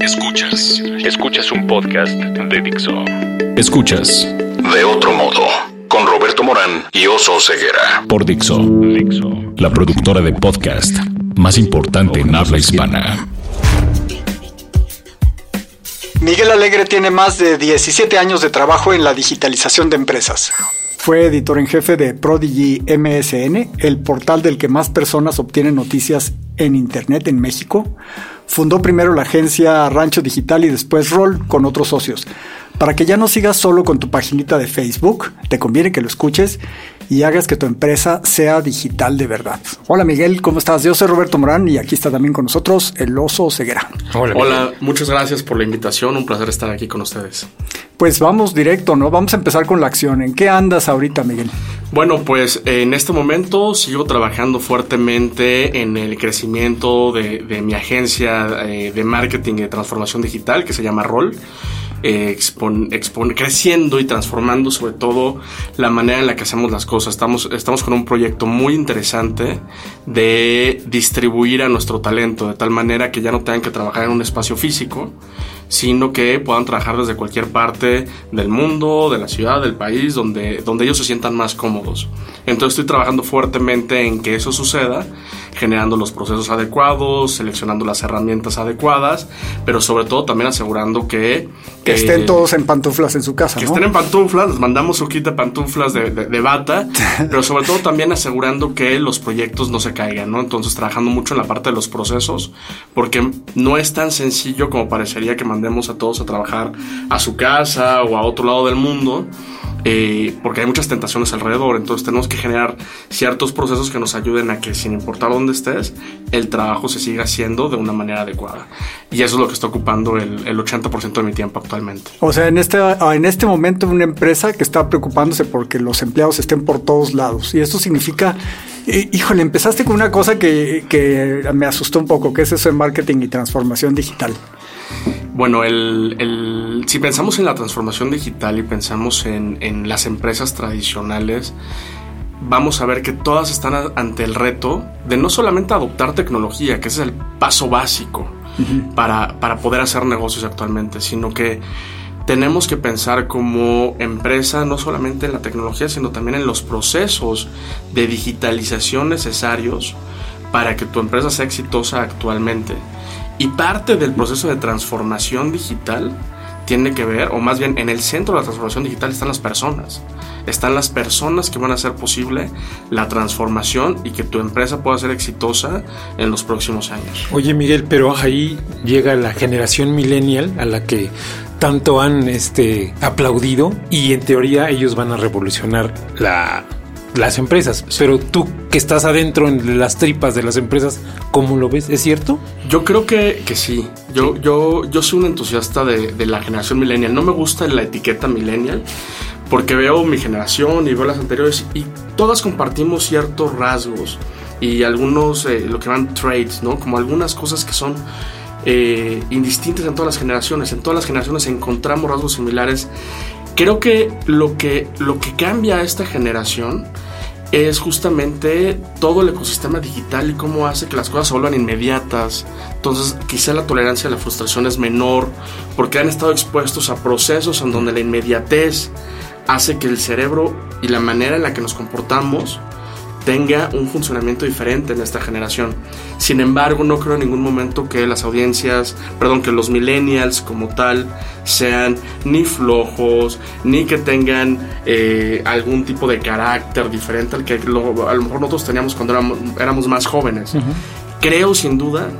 Escuchas. Escuchas un podcast de Dixo. Escuchas. De otro modo. Con Roberto Morán y Oso Ceguera. Por Dixo. Dixo. La productora de podcast más importante en habla hispana. Miguel Alegre tiene más de 17 años de trabajo en la digitalización de empresas. Fue editor en jefe de Prodigy MSN, el portal del que más personas obtienen noticias en Internet en México. Fundó primero la agencia Rancho Digital y después Roll con otros socios. Para que ya no sigas solo con tu paginita de Facebook, te conviene que lo escuches y hagas que tu empresa sea digital de verdad. Hola Miguel, ¿cómo estás? Yo soy Roberto Morán y aquí está también con nosotros el oso Ceguera. Hola, Hola muchas gracias por la invitación, un placer estar aquí con ustedes. Pues vamos directo, ¿no? Vamos a empezar con la acción. ¿En qué andas ahorita, Miguel? Bueno, pues en este momento sigo trabajando fuertemente en el crecimiento de, mi agencia eh, de marketing y de transformación digital que se llama Roll. Eh, creciendo y transformando sobre todo la manera en la que hacemos las cosas. Estamos, estamos con un proyecto muy interesante de distribuir a nuestro talento de tal manera que ya no tengan que trabajar en un espacio físico, sino que puedan trabajar desde cualquier parte del mundo, de la ciudad, del país, donde, donde ellos se sientan más cómodos. Entonces estoy trabajando fuertemente en que eso suceda, generando los procesos adecuados, seleccionando las herramientas adecuadas, pero sobre todo también asegurando que... Que estén todos en pantuflas en su casa. Que estén en pantuflas, les mandamos su kit de pantuflas de, de, bata, pero sobre todo también asegurando que los proyectos no se caigan, ¿no? Entonces trabajando mucho en la parte de los procesos, porque no es tan sencillo como parecería que mandemos a todos a trabajar a su casa o a otro lado del mundo. Eh, porque hay muchas tentaciones alrededor, entonces tenemos que generar ciertos procesos que nos ayuden a que sin importar dónde estés, el trabajo se siga haciendo de una manera adecuada. Y eso es lo que está ocupando el, 80% de mi tiempo actualmente. O sea, en este, en este momento una empresa que está preocupándose porque los empleados estén por todos lados. Y esto significa, híjole, empezaste con una cosa que, que me asustó un poco, que es eso de marketing y transformación digital. Bueno, el, si pensamos en la transformación digital y pensamos en, las empresas tradicionales, vamos a ver que todas están ante el reto de no solamente adoptar tecnología, que ese es el paso básico para, para poder hacer negocios actualmente, sino que tenemos que pensar como empresa no solamente en la tecnología, sino también en los procesos de digitalización necesarios para que tu empresa sea exitosa actualmente. Y parte del proceso de transformación digital tiene que ver, o más bien en el centro de la transformación digital están las personas. Están las personas que van a hacer posible la transformación y que tu empresa pueda ser exitosa en los próximos años. Oye Miguel, pero ahí llega la generación millennial a la que tanto han este, aplaudido y en teoría ellos van a revolucionar la las empresas. Pero tú que estás adentro en las tripas de las empresas, ¿cómo lo ves? ¿Es cierto? Yo creo que, que sí. Yo, yo, yo soy un entusiasta de, de, la generación millennial. No me gusta la etiqueta millennial porque veo mi generación y veo las anteriores y todas compartimos ciertos rasgos y algunos, eh, lo que llaman traits, ¿no? Como algunas cosas que son eh, indistintas en todas las generaciones. En todas las generaciones encontramos rasgos similares Creo que lo que, lo que cambia a esta generación es justamente todo el ecosistema digital y cómo hace que las cosas se vuelvan inmediatas. Entonces, quizá la tolerancia a la frustración es menor porque han estado expuestos a procesos en donde la inmediatez hace que el cerebro y la manera en la que nos comportamos tenga un funcionamiento diferente en esta generación. Sin embargo, no creo en ningún momento que las audiencias, perdón, que los millennials como tal sean ni flojos, ni que tengan eh, algún tipo de carácter diferente al que a lo mejor nosotros teníamos cuando éramos, más jóvenes. Creo sin duda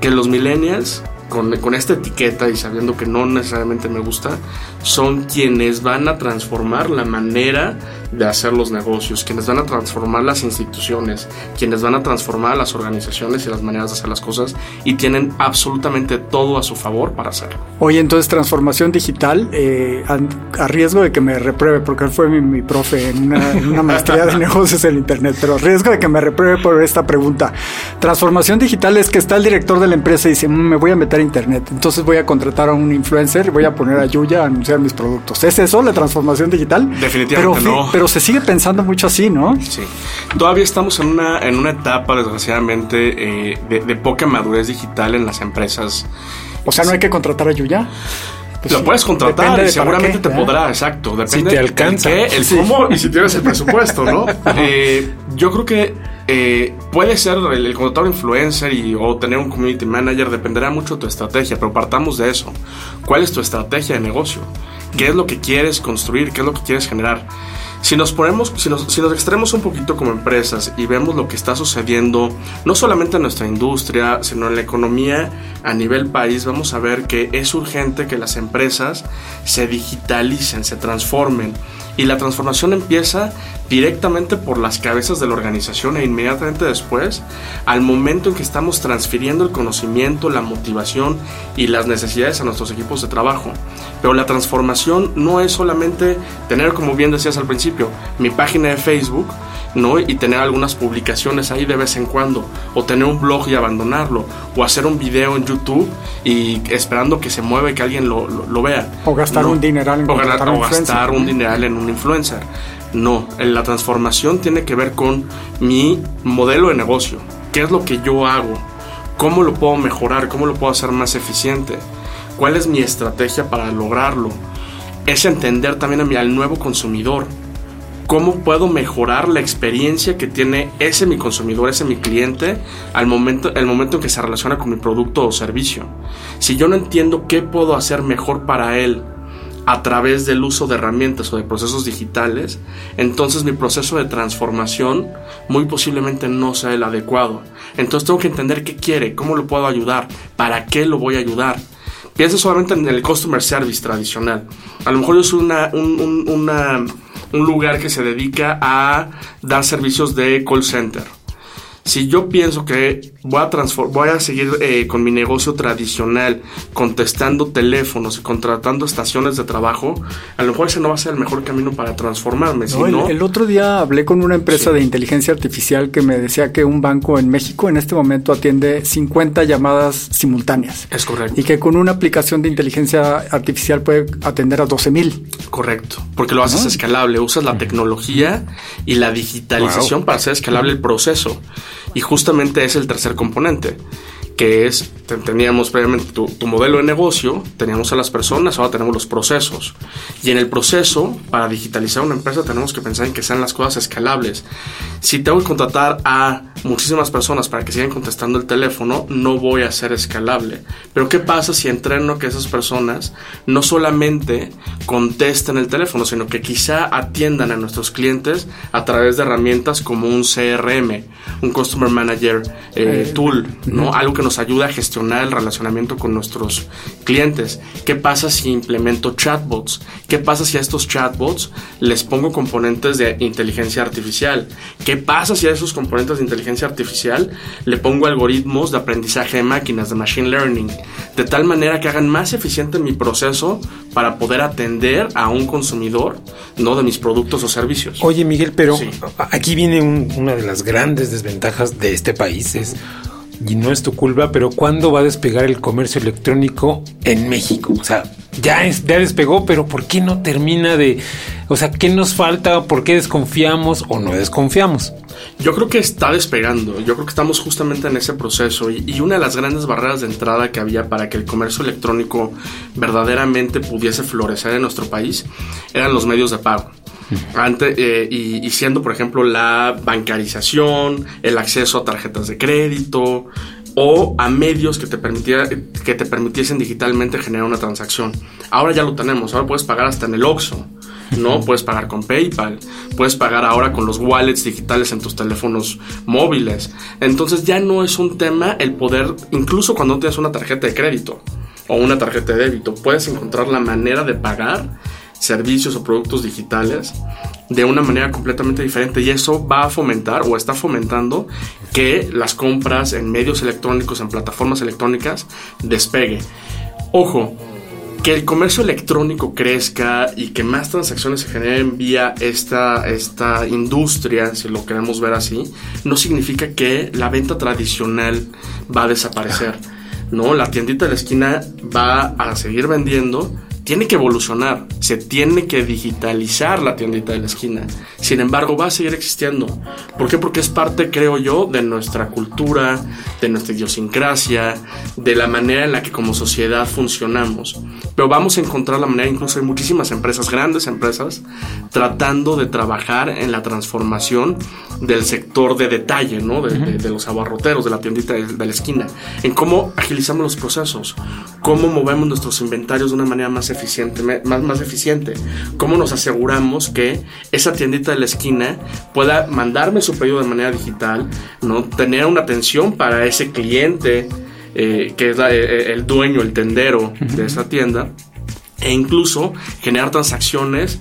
que los millennials con, con, esta etiqueta y sabiendo que no necesariamente me gusta, son quienes van a transformar la manera de hacer los negocios, quienes van a transformar las instituciones, quienes van a transformar las organizaciones y las maneras de hacer las cosas y tienen absolutamente todo a su favor para hacerlo. Oye, entonces transformación digital, eh, a, riesgo de que me repruebe, porque él fue mi, profe en una, maestría de negocios en Internet, pero a riesgo de que me repruebe por esta pregunta. Transformación digital es que está el director de la empresa y dice, mm, me voy a meter a Internet, entonces voy a contratar a un influencer, voy a poner a Yuya a anunciar mis productos. ¿Es eso la transformación digital? Definitivamente no se sigue pensando mucho así, ¿no? Sí. Todavía estamos en una, en una etapa, desgraciadamente, eh, de, poca madurez digital en las empresas. O sea, no hay que contratar a Yuya. Pues lo puedes contratar y seguramente te podrá, exacto. Depende si te alcanza. el cómo y si tienes el presupuesto, ¿no? eh, yo creo que eh, puede ser el, el contratar influencer y, o tener un community manager, dependerá mucho de tu estrategia, pero partamos de eso. ¿Cuál es tu estrategia de negocio? ¿Qué es lo que quieres construir? ¿Qué es lo que quieres generar? Si nos ponemos, si nos, si nos extraemos un poquito como empresas y vemos lo que está sucediendo, no solamente en nuestra industria, sino en la economía a nivel país, vamos a ver que es urgente que las empresas se digitalicen, se transformen. Y la transformación empieza directamente por las cabezas de la organización e inmediatamente después, al momento en que estamos transfiriendo el conocimiento, la motivación y las necesidades a nuestros equipos de trabajo. Pero la transformación no es solamente tener, como bien decías al principio, mi página de Facebook, ¿no? Y tener algunas publicaciones ahí de vez en cuando, o tener un blog y abandonarlo, o hacer un video en YouTube y esperando que se mueva y que alguien lo, vea. O gastar un dineral en o, o gastar un dineral en un influencer. No, la transformación tiene que ver con mi modelo de negocio. ¿Qué es lo que yo hago? ¿Cómo lo puedo mejorar? ¿Cómo lo puedo hacer más eficiente? ¿Cuál es mi estrategia para lograrlo? Es entender también a mi, al nuevo consumidor. ¿Cómo puedo mejorar la experiencia que tiene ese mi consumidor, ese mi cliente, al momento, el momento en que se relaciona con mi producto o servicio? Si yo no entiendo qué puedo hacer mejor para él a través del uso de herramientas o de procesos digitales, entonces mi proceso de transformación muy posiblemente no sea el adecuado. Entonces tengo que entender qué quiere, cómo lo puedo ayudar, para qué lo voy a ayudar. Piensa solamente en el customer service tradicional. A lo mejor yo soy una, un, un lugar que se dedica a dar servicios de call center si yo pienso que voy a, voy a seguir eh, con mi negocio tradicional, contestando teléfonos y contratando estaciones de trabajo, a lo mejor ese no va a ser el mejor camino para transformarme. el, otro día hablé con una empresa de inteligencia artificial que me decía que un banco en México en este momento atiende 50 llamadas simultáneas. Es correcto. Y que con una aplicación de inteligencia artificial puede atender a 12 mil. Correcto, porque lo haces escalable, usas la tecnología y la digitalización para hacer escalable el proceso. Y justamente es el tercer componente, que es, teníamos previamente tu, modelo de negocio, teníamos a las personas, ahora tenemos los procesos. Y en el proceso, para digitalizar una empresa, tenemos que pensar en que sean las cosas escalables. Si tengo que contratar a muchísimas personas para que sigan contestando el teléfono, no voy a ser escalable. Pero ¿qué pasa si entreno que esas personas no solamente contesten el teléfono, sino que quizá atiendan a nuestros clientes a través de herramientas como un CRM, un Customer Manager eh, eh, Tool, ¿no? Algo que nos ayuda a gestionar el relacionamiento con nuestros clientes. ¿Qué pasa si implemento chatbots? ¿Qué pasa si a estos chatbots les pongo componentes de inteligencia artificial? ¿Qué pasa si a esos componentes de inteligencia artificial le pongo algoritmos de aprendizaje de máquinas, de machine learning, de tal manera que hagan más eficiente mi proceso para poder atender a un consumidor, no de mis productos o servicios. Oye, Miguel, pero aquí viene una de las grandes desventajas de este país, es y no es tu culpa, pero ¿cuándo va a despegar el comercio electrónico en México? O sea, ya, ya despegó, pero ¿por qué no termina de... O sea, ¿qué nos falta? ¿Por qué desconfiamos o no desconfiamos? Yo creo que está despegando, yo creo que estamos justamente en ese proceso y, una de las grandes barreras de entrada que había para que el comercio electrónico verdaderamente pudiese florecer en nuestro país eran los medios de pago. Antes, eh, y, siendo, por ejemplo, la bancarización, el acceso a tarjetas de crédito o a medios que te, que te permitiesen digitalmente generar una transacción. Ahora ya lo tenemos, ahora puedes pagar hasta en el OXXO. ¿no? Puedes pagar con PayPal, puedes pagar ahora con los wallets digitales en tus teléfonos móviles. Entonces ya no es un tema el poder, incluso cuando tienes una tarjeta de crédito o una tarjeta de débito, puedes encontrar la manera de pagar servicios o productos digitales de una manera completamente diferente y eso va a fomentar o está fomentando que las compras en medios electrónicos, en plataformas electrónicas, despegue. Ojo, que el comercio electrónico crezca y que más transacciones se generen vía esta, esta industria, si lo queremos ver así, no significa que la venta tradicional va a desaparecer. No, la tiendita de la esquina va a seguir vendiendo, tiene que evolucionar, se tiene que digitalizar la tiendita de la esquina. Sin embargo, va a seguir existiendo. ¿Por qué? Porque es parte, creo yo, de nuestra cultura, de nuestra idiosincrasia, de la manera en la que como sociedad funcionamos. Pero vamos a encontrar la manera, incluso hay muchísimas empresas, grandes empresas, tratando de trabajar en la transformación del sector de detalle, ¿no? De, los abarroteros, de la tiendita de, de la esquina, en cómo agilizamos los procesos, cómo movemos nuestros inventarios de una manera más eficiente, más, más eficiente. ¿Cómo nos aseguramos que esa tiendita de la esquina pueda mandarme su pedido de manera digital, no tener una atención para ese cliente eh, que es eh, el dueño, el tendero de esa tienda? e incluso generar transacciones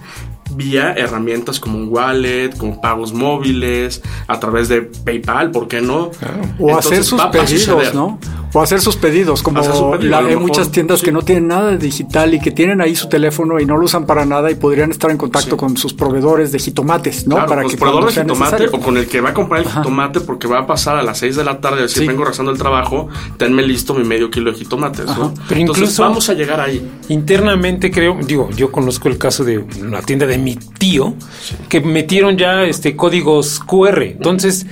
vía herramientas como un wallet, como pagos móviles, a través de PayPal, ¿por qué no? O hacer sus pedidos, ¿no? O hacer sus pedidos, como hay muchas tiendas que no tienen nada de digital y que tienen ahí su teléfono y no lo usan para nada y podrían estar en contacto con sus proveedores de jitomates, ¿no? para que proveedor de jitomate o con el que va a comprar el jitomate porque va a pasar a las 6 de la tarde, decir, vengo rezando el trabajo, tenme listo mi medio kilo de jitomates, ¿no? Pero incluso vamos a llegar ahí. Internamente creo, digo, yo conozco el caso de una tienda de mi tío que metieron ya este códigos QR. Entonces,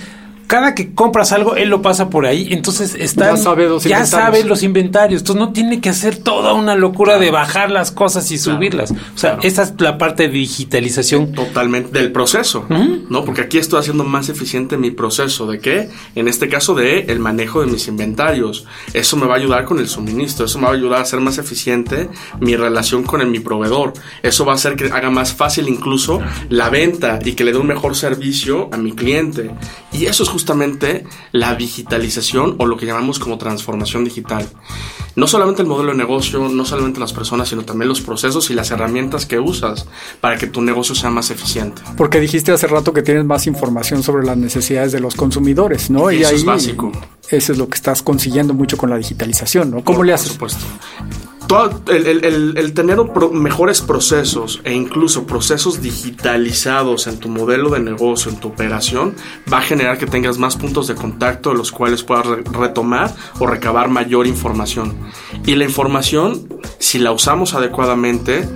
cada que compras algo, él lo pasa por ahí, entonces está ya sabe los inventarios, entonces no tiene que hacer toda una locura de bajar las cosas y subirlas. O sea, esa es la parte de digitalización totalmente del proceso, ¿no? Porque aquí estoy haciendo más eficiente mi proceso de qué? En este caso de el manejo de mis inventarios. Eso me va a ayudar con el suministro, eso me va a ayudar a ser más eficiente mi relación con mi proveedor. Eso va a hacer que haga más fácil incluso la venta y que le dé un mejor servicio a mi cliente. Y eso es justamente la digitalización o lo que llamamos como transformación digital. No solamente el modelo de negocio, no solamente las personas, sino también los procesos y las herramientas que usas para que tu negocio sea más eficiente. Porque dijiste hace rato que tienes más información sobre las necesidades de los consumidores, ¿no? Y, eso es básico. Eso es lo que estás consiguiendo mucho con la digitalización, ¿no? ¿Cómo le haces? Por supuesto el, tener mejores procesos e incluso procesos digitalizados en tu modelo de negocio, en tu operación, va a generar que tengas más puntos de contacto de los cuales puedas retomar o recabar mayor información. Y la información, si la usamos adecuadamente,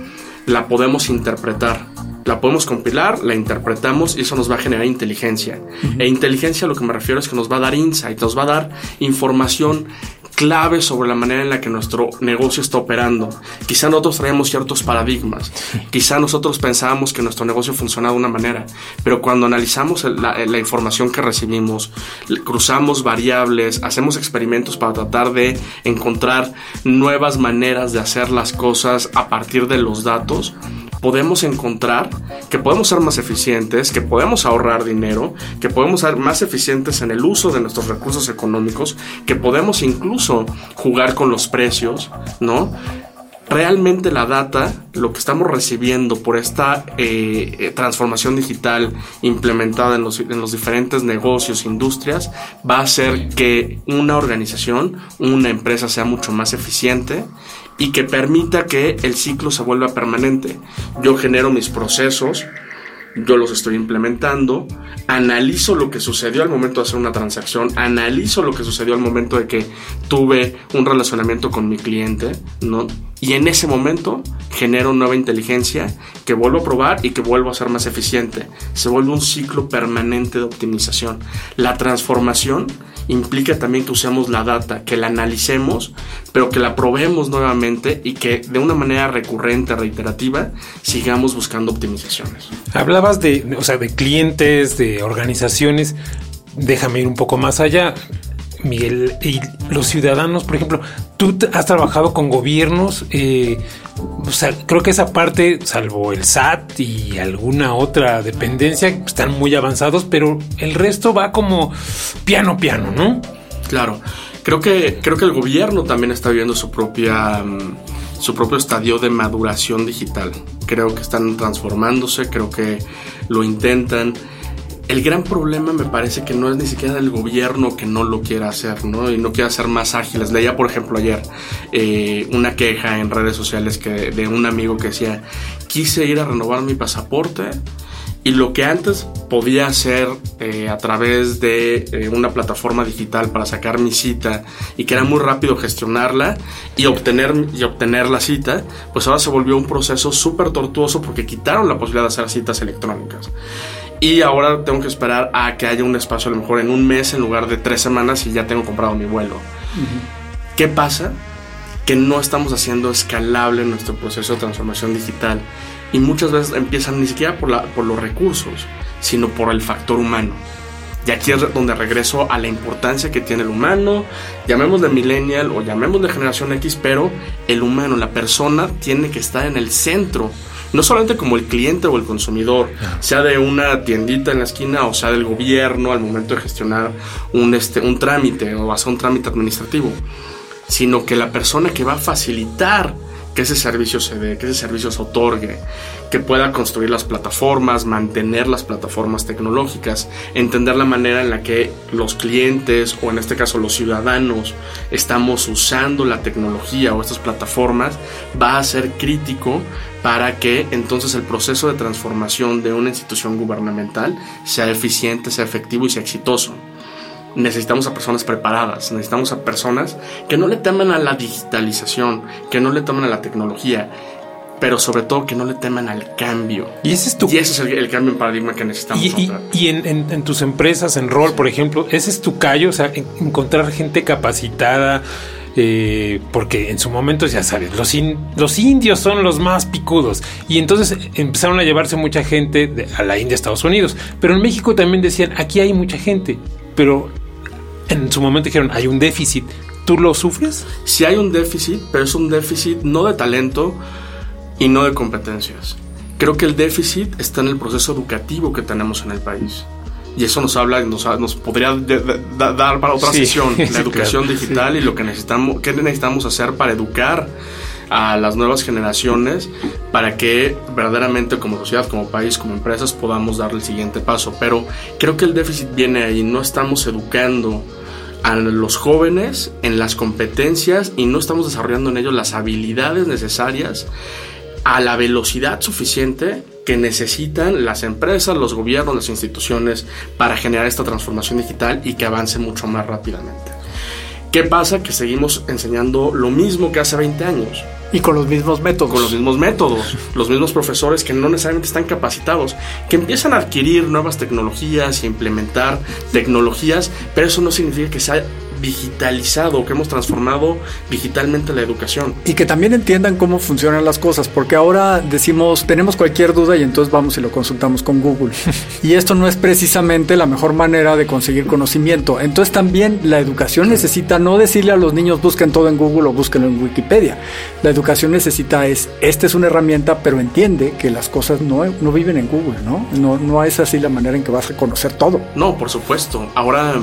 la podemos interpretar la podemos compilar, la interpretamos y eso nos va a generar inteligencia. E inteligencia a lo que me refiero es que nos va a dar insight, nos va a dar información clave sobre la manera en la que nuestro negocio está operando. Quizá nosotros traemos ciertos paradigmas, quizá nosotros pensábamos que nuestro negocio funcionaba de una manera, pero cuando analizamos la, la, información que recibimos, cruzamos variables, hacemos experimentos para tratar de encontrar nuevas maneras de hacer las cosas a partir de los datos, podemos encontrar que podemos ser más eficientes, que podemos ahorrar dinero, que podemos ser más eficientes en el uso de nuestros recursos económicos, que podemos incluso jugar con los precios, ¿no? realmente la data, lo que estamos recibiendo por esta eh, eh, transformación digital implementada en los, en los, diferentes negocios, industrias, va a hacer que una organización, una empresa sea mucho más eficiente y que permita que el ciclo se vuelva permanente. Yo genero mis procesos, yo los estoy implementando, analizo lo que sucedió al momento de hacer una transacción, analizo lo que sucedió al momento de que tuve un relacionamiento con mi cliente, ¿no? Y en ese momento genero nueva inteligencia que vuelvo a probar y que vuelvo a ser más eficiente. Se vuelve un ciclo permanente de optimización. La transformación implica también que usemos la data, que la analicemos, pero que la probemos nuevamente y que de una manera recurrente, reiterativa, sigamos buscando optimizaciones. Hablabas de, o sea, de clientes, de organizaciones. Déjame ir un poco más allá. Miguel, y los ciudadanos, por ejemplo, tú has trabajado con gobiernos, eh, o sea, creo que esa parte, salvo el SAT y alguna otra dependencia, están muy avanzados, pero el resto va como piano piano, ¿no? Claro, creo que, creo que el gobierno también está viviendo su propia... Mm, su propio estadio de maduración digital. Creo que están transformándose, creo que lo intentan. El gran problema me parece que no es ni siquiera el gobierno que no lo quiera hacer, ¿no? Y no quiera ser más ágiles. Leía, por ejemplo, ayer eh, una queja en redes sociales que, de un amigo que decía, quise ir a renovar mi pasaporte Y lo que antes podía hacer eh, a través de eh, una plataforma digital para sacar mi cita y que era muy rápido gestionarla y obtener, y obtener la cita, pues ahora se volvió un proceso súper tortuoso porque quitaron la posibilidad de hacer citas electrónicas. Y ahora tengo que esperar a que haya un espacio a lo mejor en un mes en lugar de tres semanas y ya tengo comprado mi vuelo. ¿Qué pasa? Que no estamos haciendo escalable nuestro proceso de transformación digital y muchas veces empiezan ni siquiera por, la, por los recursos, sino por el factor humano. Y aquí es donde regreso a la importancia que tiene el humano, llamemos de millennial o llamemos de generación X, pero el humano, la persona, tiene que estar en el centro. No solamente como el cliente o el consumidor, sea de una tiendita en la esquina o sea del gobierno al momento de gestionar un, este, un trámite o hacer un trámite administrativo, sino que la persona que va a facilitar que ese servicio se dé, que ese servicio se otorgue, que pueda construir las plataformas, mantener las plataformas tecnológicas, entender la manera en la que los clientes o en este caso los ciudadanos estamos usando la tecnología o estas plataformas, va a ser crítico para que entonces el proceso de transformación de una institución gubernamental sea eficiente, sea efectivo y sea exitoso necesitamos a personas preparadas, necesitamos a personas que no le teman a la digitalización, que no le teman a la tecnología, pero sobre todo que no le teman al cambio. Y ese es, tu... y ese es el, cambio en paradigma que necesitamos. Y, y, en, tus empresas, en rol, por ejemplo, ese es tu callo, o sea, encontrar gente capacitada. Eh, porque en su momento, ya sabes, los, los indios son los más picudos. Y entonces empezaron a llevarse mucha gente a la India, Estados Unidos. Pero en México también decían, aquí hay mucha gente. Pero en su momento dijeron, hay un déficit. ¿Tú lo sufres? Sí hay un déficit, pero es un déficit no de talento y no de competencias. Creo que el déficit está en el proceso educativo que tenemos en el país. Y eso nos habla, nos, nos podría dar para otra sesión la educación digital y lo que necesitamos, qué necesitamos hacer para educar a las nuevas generaciones para que verdaderamente como sociedad, como país, como empresas podamos dar el siguiente paso. Pero creo que el déficit viene ahí, no estamos educando a los jóvenes en las competencias y no estamos desarrollando en ellos las habilidades necesarias a la velocidad suficiente que necesitan las empresas, los gobiernos, las instituciones para generar esta transformación digital y que avance mucho más rápidamente. ¿Qué pasa? Que seguimos enseñando lo mismo que hace 20 años. Y con los mismos métodos. Con los mismos métodos. los mismos profesores que no necesariamente están capacitados, que empiezan a adquirir nuevas tecnologías y implementar tecnologías, pero eso no significa que sea digitalizado, que hemos transformado digitalmente la educación. Y que también entiendan cómo funcionan las cosas, porque ahora decimos, tenemos cualquier duda y entonces vamos y lo consultamos con Google. y esto no es precisamente la mejor manera de conseguir conocimiento. Entonces también la educación necesita no decirle a los niños busquen todo en Google o búsquenlo en Wikipedia. La educación necesita es, esta es una herramienta, pero entiende que las cosas no, no viven en Google, ¿no? ¿no? No es así la manera en que vas a conocer todo. No, por supuesto. Ahora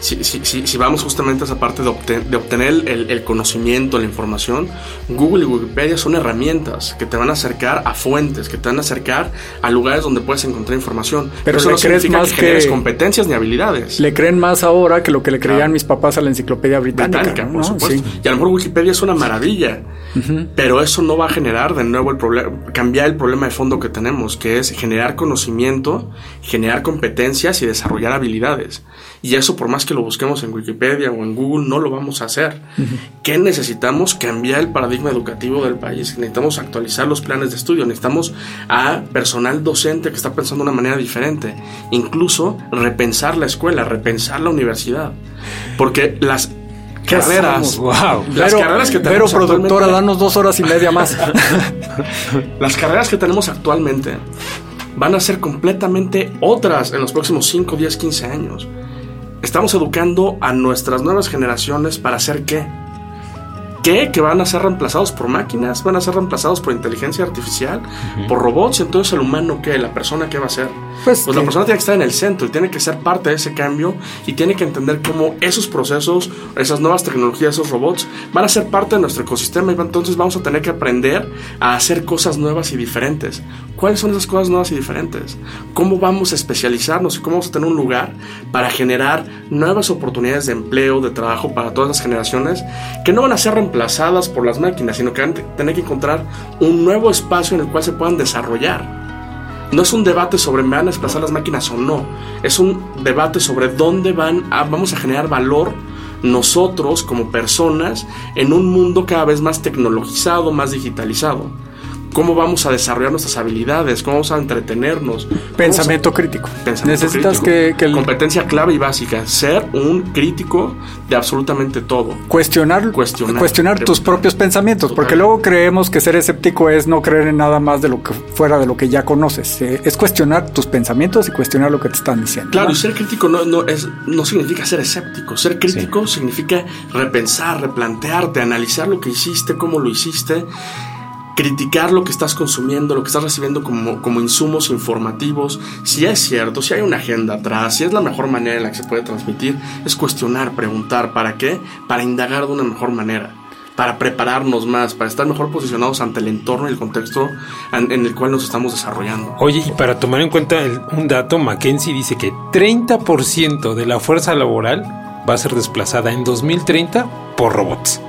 si, si, si, vamos justamente a esa parte de, obtener el, conocimiento, la información, Google y Wikipedia son herramientas que te van a acercar a fuentes, que te van a acercar a lugares donde puedes encontrar información. Pero eso no crees más que, competencias ni habilidades. Le creen más ahora que lo que le creían mis papás a la enciclopedia británica. por supuesto. Y a lo mejor Wikipedia es una maravilla, pero eso no va a generar de nuevo el problema, cambiar el problema de fondo que tenemos, que es generar conocimiento, generar competencias y desarrollar habilidades. Y eso por más que lo busquemos en Wikipedia o en Google, no lo vamos a hacer. ¿Qué necesitamos? Cambiar el paradigma educativo del país. Necesitamos actualizar los planes de estudio. Necesitamos a personal docente que está pensando de una manera diferente. Incluso repensar la escuela, repensar la universidad. Porque las carreras. Wow. Las carreras que tenemos. Pero productora, danos dos horas y media más. las carreras que tenemos actualmente van a ser completamente otras en los próximos 5, 10, 15 años. Estamos educando a nuestras nuevas generaciones para hacer qué? ¿Qué? Que van a ser reemplazados por máquinas, van a ser reemplazados por inteligencia artificial, por robots. Entonces, ¿el humano qué? ¿La persona qué va a ser? Pues, pues la persona tiene que estar en el centro y tiene que ser parte de ese cambio y tiene que entender cómo esos procesos, esas nuevas tecnologías, esos robots van a ser parte de nuestro ecosistema y entonces vamos a tener que aprender a hacer cosas nuevas y diferentes. ¿Cuáles son esas cosas nuevas y diferentes? ¿Cómo vamos a especializarnos y cómo vamos a tener un lugar para generar nuevas oportunidades de empleo, de trabajo para todas las generaciones que no van a ser reemplazadas por las máquinas, sino que van a tener que encontrar un nuevo espacio en el cual se puedan desarrollar? No es un debate sobre me van a desplazar las máquinas o no. Es un debate sobre dónde van a, vamos a generar valor nosotros como personas en un mundo cada vez más tecnologizado, más digitalizado cómo vamos a desarrollar nuestras habilidades, cómo vamos a entretenernos. Pensamiento crítico. Necesitas Que, Competencia clave y básica, ser un crítico de absolutamente todo. Cuestionar, cuestionar, tus propios pensamientos, porque luego creemos que ser escéptico es no creer en nada más de lo que fuera de lo que ya conoces. Eh, es cuestionar tus pensamientos y cuestionar lo que te están diciendo. Claro, y ser crítico no, no, es, no significa ser escéptico. Ser crítico significa repensar, replantearte, analizar lo que hiciste, cómo lo hiciste criticar lo que estás consumiendo, lo que estás recibiendo como, como insumos informativos, si es cierto, si hay una agenda atrás, si es la mejor manera en la que se puede transmitir, es cuestionar, preguntar, ¿para qué? Para indagar de una mejor manera para prepararnos más, para estar mejor posicionados ante el entorno y el contexto en, el cual nos estamos desarrollando. Oye, y para tomar en cuenta un dato, McKenzie dice que 30% de la fuerza laboral va a ser desplazada en 2030 por robots.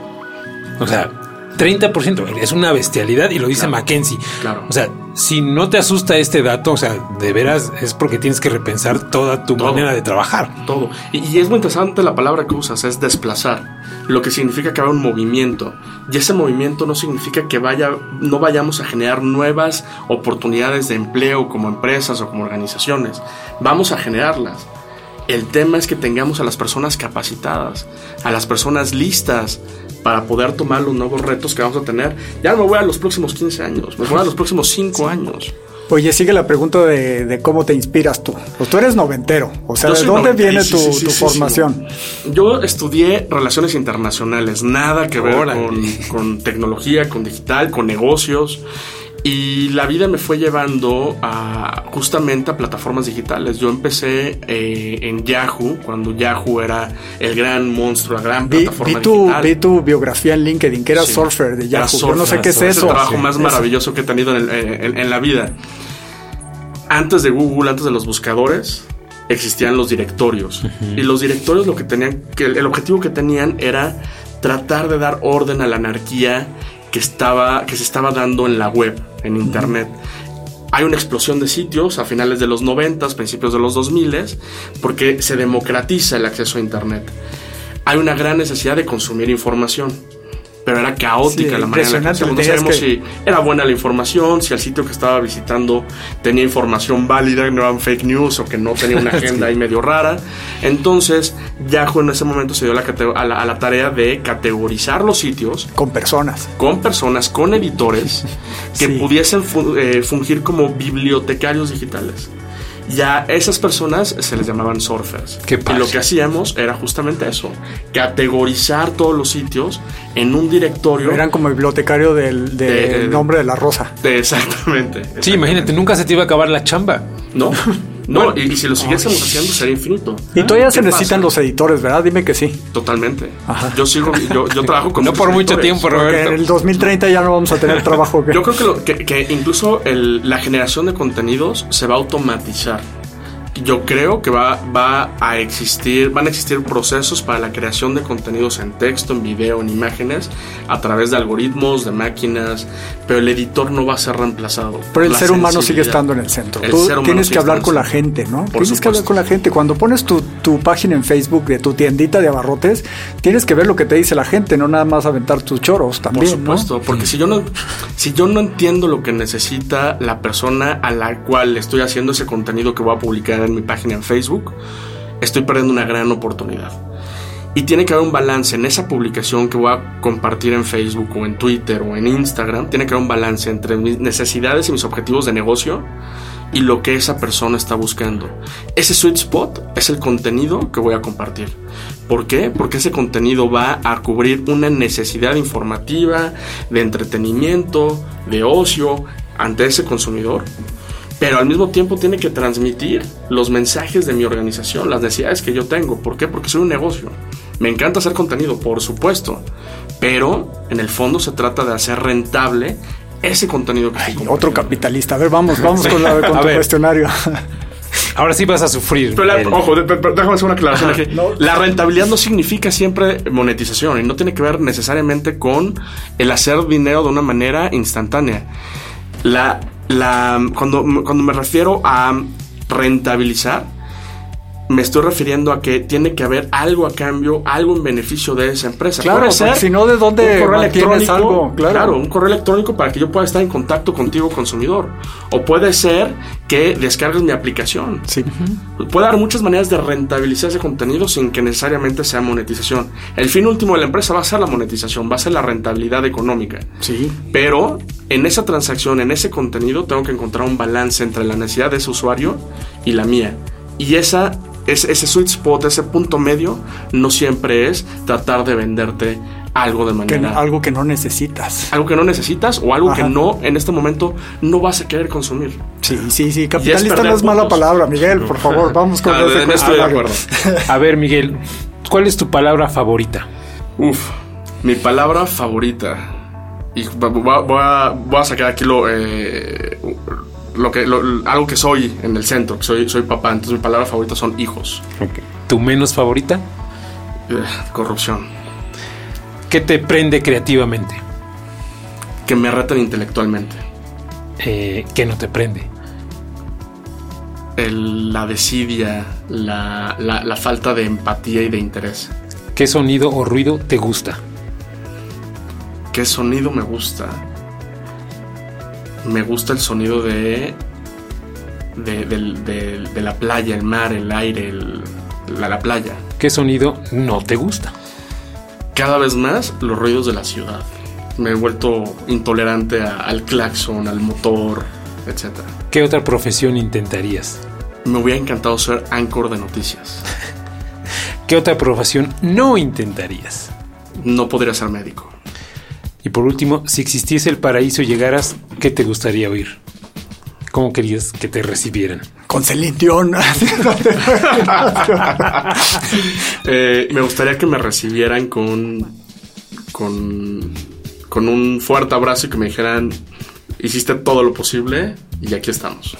O sea, 30%. Es una bestialidad y lo dice Mackenzie. Claro. O sea, si no te asusta este dato, o sea, de veras es porque tienes que repensar toda tu manera de trabajar. Todo. Y, es muy interesante la palabra que usas, es desplazar. Lo que significa que habrá un movimiento. Y ese movimiento no significa que vaya, no vayamos a generar nuevas oportunidades de empleo como empresas o como organizaciones. Vamos a generarlas. El tema es que tengamos a las personas capacitadas, a las personas listas para poder tomar los nuevos retos que vamos a tener. Ya no me voy a los próximos 15 años, me voy a los próximos 5 años. Oye, sigue la pregunta de, cómo te inspiras tú. Pues tú eres noventero, o sea, ¿de dónde viene tu, formación? Yo estudié relaciones internacionales, nada que ver con, con, tecnología, con digital, con negocios. Y la vida me fue llevando a justamente a plataformas digitales. Yo empecé eh, en Yahoo, cuando Yahoo era el gran monstruo, la gran plataforma tu, digital. Vi tu biografía en LinkedIn, que era surfer de Yahoo. Yo no sé qué es eso. Es el trabajo más maravilloso que he tenido en, la vida. Antes de Google, antes de los buscadores, existían los directorios. Y los directorios lo que tenían, que el objetivo que tenían era tratar de dar orden a la anarquía que, estaba, que se estaba dando en la web, en Internet. Hay una explosión de sitios a finales de los 90, principios de los 2000, porque se democratiza el acceso a Internet. Hay una gran necesidad de consumir información pero era caótica la manera en la que No sabemos si era buena la información, si el sitio que estaba visitando tenía información válida, no eran fake news o que no tenía una agenda ahí medio rara. Entonces, Yahoo en ese momento se dio a, la, tarea de categorizar los sitios. Con personas. Con personas, con editores, que pudiesen eh, fungir como bibliotecarios digitales ya esas personas se les llamaban surfers. y lo que hacíamos era justamente eso, categorizar todos los sitios en un directorio. Eran como bibliotecario del, nombre de la rosa. exactamente, Sí, imagínate, nunca se te iba a acabar la chamba. No. No, y, si lo siguiésemos haciendo sería infinito. Y todavía se necesitan los editores, ¿verdad? Dime que sí. Totalmente. Yo sigo, yo, trabajo con. no por mucho tiempo, Roberto. en el 2030 ya no vamos a tener trabajo. yo creo que, que, incluso la generación de contenidos se va a automatizar yo creo que va, va a existir, van a existir procesos para la creación de contenidos en texto, en video, en imágenes, a través de algoritmos, de máquinas, pero el editor no va a ser reemplazado. Pero el ser humano sigue estando en el centro. Tú tienes que hablar con la gente, ¿no? tienes que hablar con la gente. Cuando pones tu, tu, página en Facebook de tu tiendita de abarrotes, tienes que ver lo que te dice la gente, no nada más aventar tus choros también. Por supuesto, porque si yo no, si yo no entiendo lo que necesita la persona a la cual estoy haciendo ese contenido que voy a publicar en mi página en Facebook, estoy perdiendo una gran oportunidad. Y tiene que haber un balance en esa publicación que voy a compartir en Facebook o en Twitter o en Instagram. Tiene que haber un balance entre mis necesidades y mis objetivos de negocio y lo que esa persona está buscando. Ese sweet spot es el contenido que voy a compartir. ¿Por qué? Porque ese contenido va a cubrir una necesidad informativa, de entretenimiento, de ocio ante ese consumidor pero al mismo tiempo tiene que transmitir los mensajes de mi organización, las necesidades que yo tengo. ¿Por qué? Porque soy un negocio. Me encanta hacer contenido, por supuesto, pero en el fondo se trata de hacer rentable ese contenido que Ay, Otro capitalista. A ver, vamos, vamos con, la, con tu cuestionario. Ahora sí vas a sufrir. Pero ojo, déjame hacer una aclaración aquí. La rentabilidad no significa siempre monetización y no tiene que ver necesariamente con el hacer dinero de una manera instantánea. La la, cuando, cuando me refiero a rentabilizar, me estoy refiriendo a que tiene que haber algo a cambio, algo en beneficio de esa empresa. Claro, si no, ¿de dónde un correo electrónico, algo? Claro. un correo electrónico para que yo pueda estar en contacto contigo, consumidor. O puede ser que descargues mi aplicación. Sí. Puede haber muchas maneras de rentabilizar ese contenido sin que necesariamente sea monetización. El fin último de la empresa va a ser la monetización, va a ser la rentabilidad económica. Sí. Pero en esa transacción, en ese contenido, tengo que encontrar un balance entre la necesidad de ese usuario y la mía. Y esa ese, sweet spot, ese punto medio, no siempre es tratar de venderte algo de manera. algo que no necesitas. Algo que no necesitas o algo que no, en este momento, no vas a querer consumir. Sí, sí, sí. Capitalista no es mala palabra, Miguel, por favor, vamos con ah, Estoy de acuerdo. a ver, Miguel, ¿cuál es tu palabra favorita? Uf, mi palabra favorita. Y voy a, sacar aquí lo, eh, lo que, algo que soy en el centro, que soy, soy papá, entonces mi palabra favorita son hijos. ¿Tu menos favorita? Eh, corrupción. ¿Qué te prende creativamente? Que me retan intelectualmente. Eh, ¿Qué no te prende? la desidia, la, la falta de empatía y de interés. ¿Qué sonido o ruido te gusta? ¿Qué sonido me gusta? Me gusta el sonido de, de, la playa, el mar, el aire, la, playa. ¿Qué sonido no te gusta? Cada vez más los ruidos de la ciudad. Me he vuelto intolerante al claxon, al motor, etc. ¿Qué otra profesión intentarías? Me hubiera encantado ser anchor de noticias. ¿Qué otra profesión no intentarías? No podría ser médico. Y por último, si existiese el paraíso y llegaras, ¿qué te gustaría oír? ¿Cómo querías que te recibieran? Con Celine Dion. Eh, me gustaría que me recibieran con, con, con un fuerte abrazo y que me dijeran, hiciste todo lo posible y aquí estamos.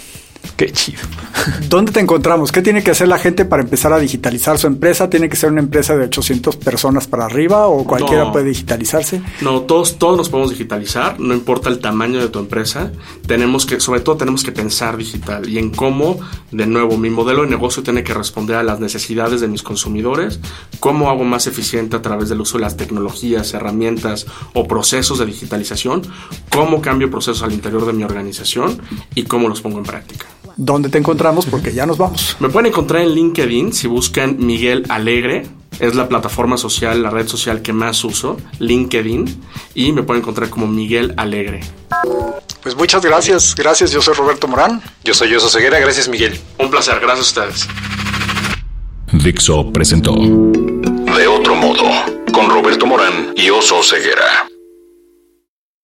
Qué chido. ¿Dónde te encontramos? ¿Qué tiene que hacer la gente para empezar a digitalizar su empresa? ¿Tiene que ser una empresa de 800 personas para arriba o cualquiera puede digitalizarse? No, todos, todos nos podemos digitalizar, no importa el tamaño de tu empresa. Tenemos que, sobre todo tenemos que pensar digital y en cómo, de nuevo, mi modelo de negocio tiene que responder a las necesidades de mis consumidores, cómo hago más eficiente a través del uso de las tecnologías, herramientas o procesos de digitalización, cómo cambio procesos al interior de mi organización y cómo los pongo en práctica dónde te encontramos porque ya nos vamos. Me pueden encontrar en LinkedIn si buscan Miguel Alegre. Es la plataforma social, la red social que más uso, LinkedIn, y me pueden encontrar como Miguel Alegre. Pues muchas gracias, gracias, yo soy Roberto Morán. Yo soy Yoso Ceguera, gracias Miguel. Un placer, gracias a ustedes. Dixo presentó De otro modo, con Roberto Morán y Oso Ceguera.